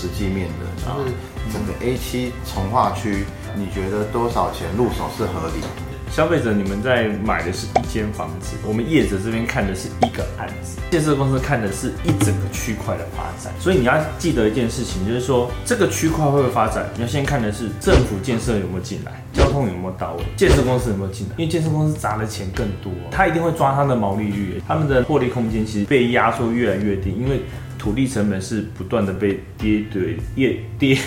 实际面的，就是整个 A 七从化区，你觉得多少钱入手是合理？消费者，你们在买的是一间房子，我们业者这边看的是一个案子，建设公司看的是一整个区块的发展。所以你要记得一件事情，就是说这个区块会不会发展，你要先看的是政府建设有没有进来，交通有没有到位，建设公司有没有进来。因为建设公司砸的钱更多，他一定会抓他的毛利率，他们的获利空间其实被压缩越来越低，因为土地成本是不断的被跌对越跌。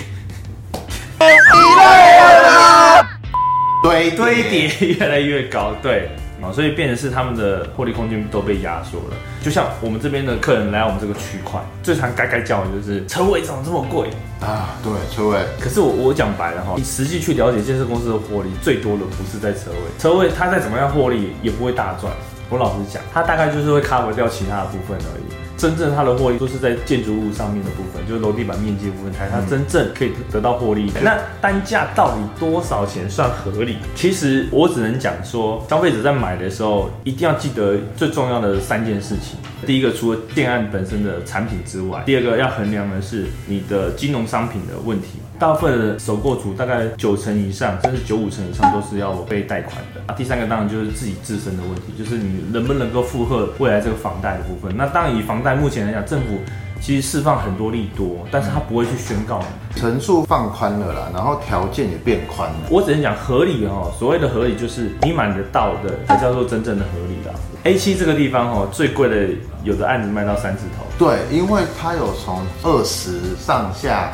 堆堆叠越来越高，对啊，所以变成是他们的获利空间都被压缩了。就像我们这边的客人来我们这个区块，最常该该叫的就是车位怎么这么贵啊？对，车位。可是我我讲白了哈，你实际去了解建设公司的获利，最多的不是在车位，车位它再怎么样获利也不会大赚。我老实讲，它大概就是会 cover 掉其他的部分而已。真正它的获利都是在建筑物上面的部分，就是楼地板面积部分才它真正可以得到获利。那单价到底多少钱算合理？其实我只能讲说，消费者在买的时候一定要记得最重要的三件事情。第一个，除了建案本身的产品之外，第二个要衡量的是你的金融商品的问题。大部分的首购族大概九成以上，甚至九五成以上都是要被贷款的。啊，第三个当然就是自己自身的问题，就是你能不能够负荷未来这个房贷的部分。那当然以房贷目前来讲，政府其实释放很多利多，但是他不会去宣告。层数放宽了啦，然后条件也变宽了。我只能讲合理哦，所谓的合理就是你买得到的才叫做真正的合理啦。A 七这个地方哦，最贵的有的案子卖到三字头。对，因为它有从二十上下。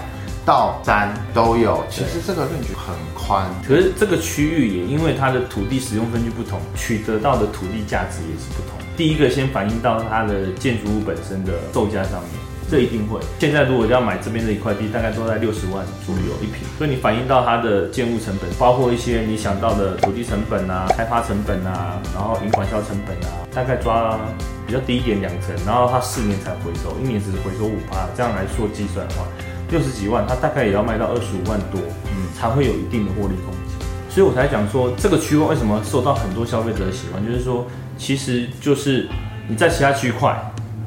到三都有，其实这个面积很宽，可是这个区域也因为它的土地使用分区不同，取得到的土地价值也是不同。第一个先反映到它的建筑物本身的售价上面，这一定会。现在如果要买这边的一块地，大概都在六十万左右一平，所以你反映到它的建物成本，包括一些你想到的土地成本啊、开发成本啊，然后营管销成本啊，大概抓比较低一点两成，然后它四年才回收，一年只是回收五趴，这样来做计算的话。六十几万，它大概也要卖到二十五万多，嗯，才会有一定的获利空间。所以我才讲说，这个区块为什么受到很多消费者的喜欢，就是说，其实就是你在其他区块，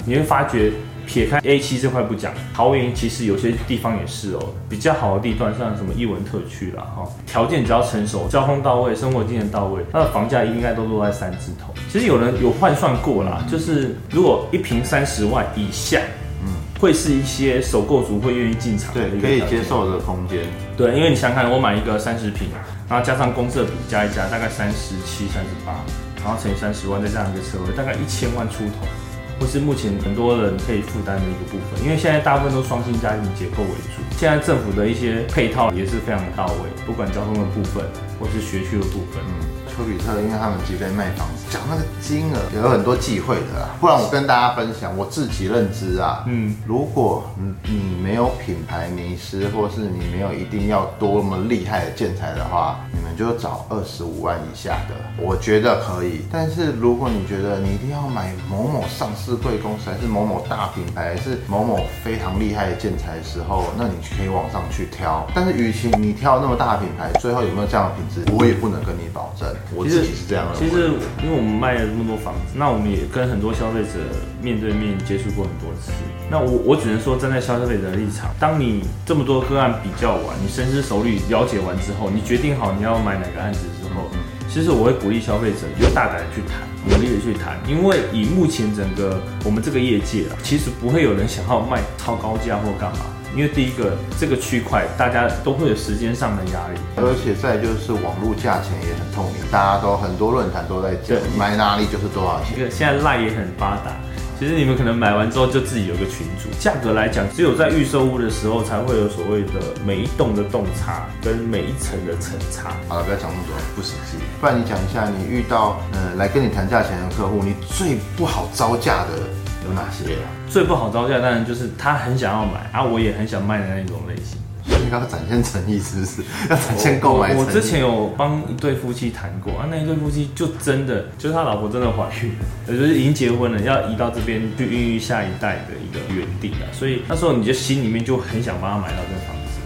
你会发觉，撇开 A 七这块不讲，桃园其实有些地方也是哦，比较好的地段，像什么艺文特区啦，哈，条件只要成熟，交通到位，生活经验到位，它的房价应该都落在三字头。其实有人有换算过啦，就是如果一平三十万以下。会是一些首购族会愿意进场，对，可以接受的空间。对，因为你想想看，我买一个三十平，然后加上公设比加一加，大概三十七、三十八，然后乘以三十万，再加上一个车位，大概一千万出头，或是目前很多人可以负担的一个部分。因为现在大部分都双薪家庭结构为主，现在政府的一些配套也是非常到位，不管交通的部分或是学区的部分。丘比特，因为他们即便卖房子，讲那个金额也有很多忌讳的啦。不然我跟大家分享我自己认知啊，嗯，如果你没有品牌迷失，或是你没有一定要多么厉害的建材的话，你们就找二十五万以下的，我觉得可以。但是如果你觉得你一定要买某某上市贵公司，还是某某大品牌，还是某某非常厉害的建材的时候，那你可以往上去挑。但是与其你挑那么大的品牌，最后有没有这样的品质，我也不能跟你保证。我自己是这样的。其实，因为我们卖了这么多房子，那我们也跟很多消费者面对面接触过很多次。那我我只能说，站在消费者的立场，当你这么多个案比较完，你深思熟虑了解完之后，你决定好你要买哪个案子之后，其实我会鼓励消费者就大胆的去谈，努力的去谈。因为以目前整个我们这个业界啊，其实不会有人想要卖超高价或干嘛。因为第一个，这个区块大家都会有时间上的压力，而且再就是网络价钱也很透明，大家都很多论坛都在讲，买哪里就是多少钱。现在赖也很发达，其实你们可能买完之后就自己有个群主。价格来讲，只有在预售屋的时候才会有所谓的每一栋的洞差跟每一层的层差。好了，不要讲那么多不实际，不然你讲一下你遇到呃来跟你谈价钱的客户，你最不好招架的。有哪些？最不好招架，当然就是他很想要买，啊，我也很想卖的那种类型。所以要展现诚意，是不是？要展现购买我之前有帮一对夫妻谈过啊，那一对夫妻就真的，就是他老婆真的怀孕，也就是已经结婚了，要移到这边去孕育下一代的一个原地了。所以那时候你就心里面就很想帮他买到这个房子。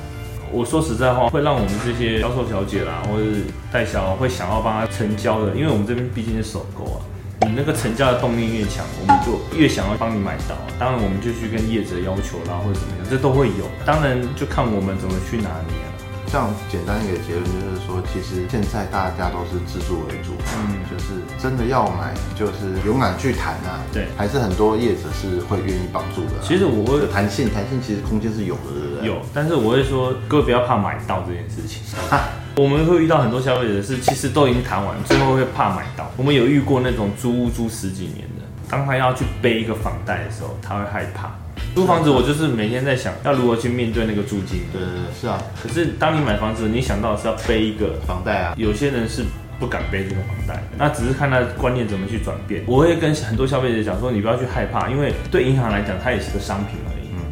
我说实在话，会让我们这些销售小姐啦，或者是代销会想要帮他成交的，因为我们这边毕竟是首购啊。你那个成交的动力越强，我们就越想要帮你买到。当然，我们就去跟业者要求啦，或者怎么样，这都会有。当然，就看我们怎么去拿捏了。这样简单一个结论就是说，其实现在大家都是自助为主，嗯，就是真的要买，就是勇敢去谈啊。对，还是很多业者是会愿意帮助的。其实我会弹性，弹性其实空间是有的，对不对？有，但是我会说，各位不要怕买到这件事情。我们会遇到很多消费者是，其实都已经谈完，最后会怕买到。我们有遇过那种租屋租十几年的，当他要去背一个房贷的时候，他会害怕。租房子，我就是每天在想要如何去面对那个租金。对对对，是啊。可是当你买房子，你想到是要背一个房贷啊。有些人是不敢背这个房贷，那只是看他观念怎么去转变。我会跟很多消费者讲说，你不要去害怕，因为对银行来讲，它也是个商品。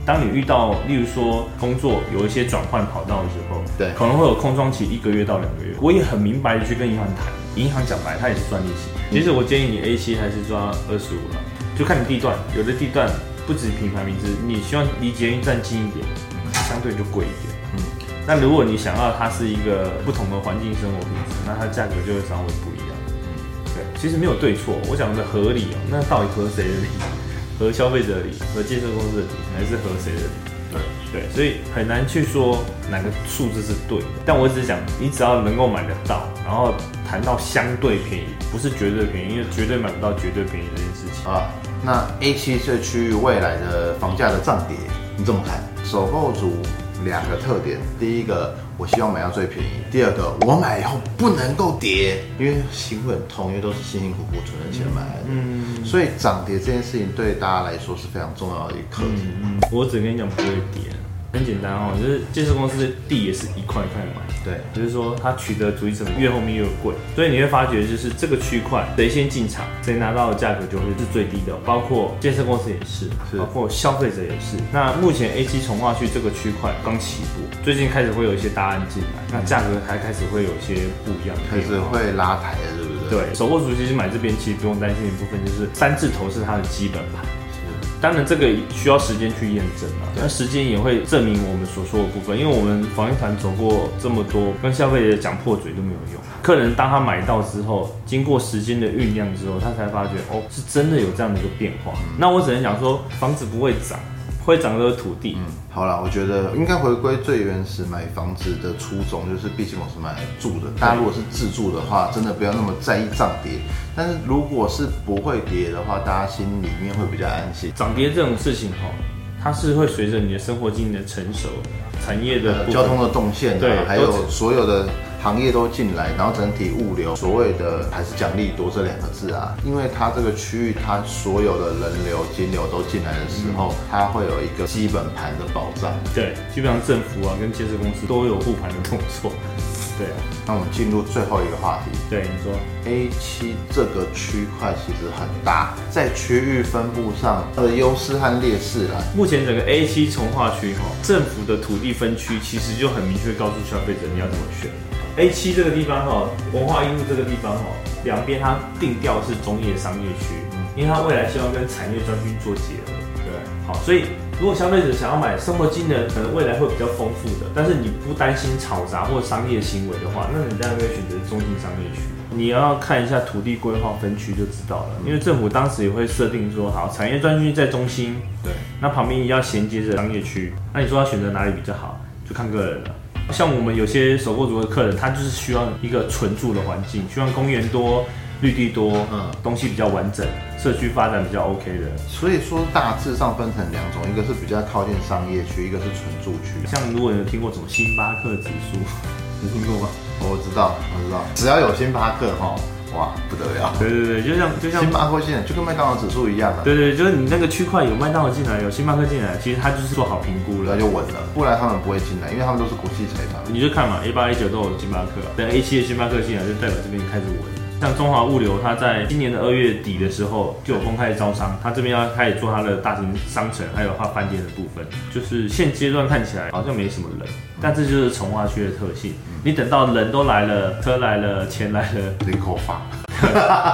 当你遇到，例如说工作有一些转换跑道的时候，对，可能会有空窗期一个月到两个月。我也很明白的去跟银行谈，银行讲白，他也是赚利息。其实我建议你 A 七还是抓二十五了，就看你地段，有的地段。不止品牌名字，你希望离捷运站近一点，相对就贵一点。嗯，那如果你想要它是一个不同的环境生活品质，那它价格就会稍微不一样。对，其实没有对错，我讲的合理哦。那到底合谁的理？合消费者的理，合建设公司的理，还是和谁的理？对对，所以很难去说哪个数字是对的。但我只是讲，你只要能够买得到，然后谈到相对便宜，不是绝对便宜，因为绝对买不到绝对便宜这件事情啊。那 A 七这区域未来的房价的涨跌，你怎么看？首购族两个特点，第一个我希望买到最便宜，第二个我买以后不能够跌，因为心会很痛，因为都是辛辛苦苦存的钱买来的。嗯，所以涨跌这件事情对大家来说是非常重要的一个课题。我只跟你讲不会跌。很简单哦，就是建设公司的地也是一块一块买，对，就是说它取得主意成本越后面越贵，所以你会发觉就是这个区块谁先进场，谁拿到的价格就会是最低的，包括建设公司也是，包括消费者也是。那目前 A 七从化区这个区块刚起步，最近开始会有一些大案进来，那价格还开始会有一些不一样，开始会拉抬了，对不对？对，首购族其实买这边其实不用担心一部分就是三字头是它的基本盘。当然，这个需要时间去验证啊。那时间也会证明我们所说的部分，因为我们防疫团走过这么多，跟消费者讲破嘴都没有用。客人当他买到之后，经过时间的酝酿之后，他才发觉哦，是真的有这样的一个变化。那我只能讲说，房子不会涨。会长的土地。嗯，好了，我觉得应该回归最原始买房子的初衷，就是毕竟我是买来住的。大家如果是自住的话，真的不要那么在意涨跌。但是如果是不会跌的话，大家心里面会比较安心。涨跌这种事情哈，它是会随着你的生活经验的成熟、产业的交通的动线，对，还有所有的。行业都进来，然后整体物流所谓的还是奖励多这两个字啊，因为它这个区域它所有的人流、金流都进来的时候，它会有一个基本盘的保障。对，基本上政府啊跟建设公司都有护盘的动作。对啊，那我们进入最后一个话题。对，你说 A 七这个区块其实很大，在区域分布上它的优势和劣势啊。目前整个 A 七从化区哈，政府的土地分区其实就很明确告诉消费者你要怎么选。A 七这个地方哈，文化一路这个地方哈，两边它定调是中业商业区，因为它未来希望跟产业专区做结合。对，好，所以如果消费者想要买生活机能，可能未来会比较丰富的，但是你不担心吵杂或商业行为的话，那你当然可以选择中心商业区。你要看一下土地规划分区就知道了，因为政府当时也会设定说，好，产业专区在中心，对，那旁边也要衔接着商业区，那你说要选择哪里比较好，就看个人了。像我们有些首购族的客人，他就是需要一个纯住的环境，希望公园多、绿地多，嗯，东西比较完整，社区发展比较 OK 的。所以说大致上分成两种，一个是比较靠近商业区，一个是纯住区。像如果有听过什么星巴克指数，你听过吗？我知道，我知道，只要有星巴克哈。哇，不得了！对对对，就像就像星巴克进来，就跟麦当劳指数一样啊。对对，就是你那个区块有麦当劳进来，有星巴克进来，其实他就是做好评估了，那就稳了。不然他们不会进来，因为他们都是国际财团。你就看嘛，A 八 A 九都有星巴克，等 A 七的星巴克进来，就代表这边开始稳。像中华物流，它在今年的二月底的时候就有公开招商，它这边要开始做它的大型商城，还有它饭店的部分。就是现阶段看起来好像没什么人，但这就是从化区的特性。你等到人都来了，车来了，钱来了，人口发。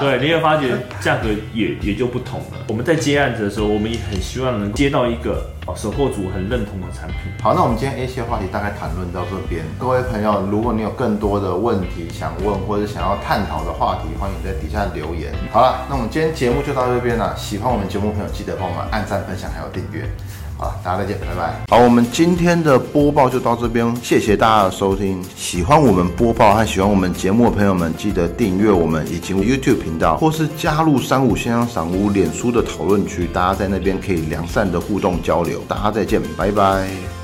对，你会发觉价格也也就不同了。我们在接案子的时候，我们也很希望能接到一个哦，售后组很认同的产品。好，那我们今天 A 线话题大概谈论到这边。各位朋友，如果你有更多的问题想问或者想要探讨的话题，欢迎在底下留言。好了，那我们今天节目就到这边了。喜欢我们节目朋友，记得帮我们按赞、分享还有订阅。好，大家再见，拜拜。好，我们今天的播报就到这边，谢谢大家的收听。喜欢我们播报和喜欢我们节目的朋友们，记得订阅我们以及 YouTube 频道，或是加入三五先生赏屋脸书的讨论区，大家在那边可以良善的互动交流。大家再见，拜拜。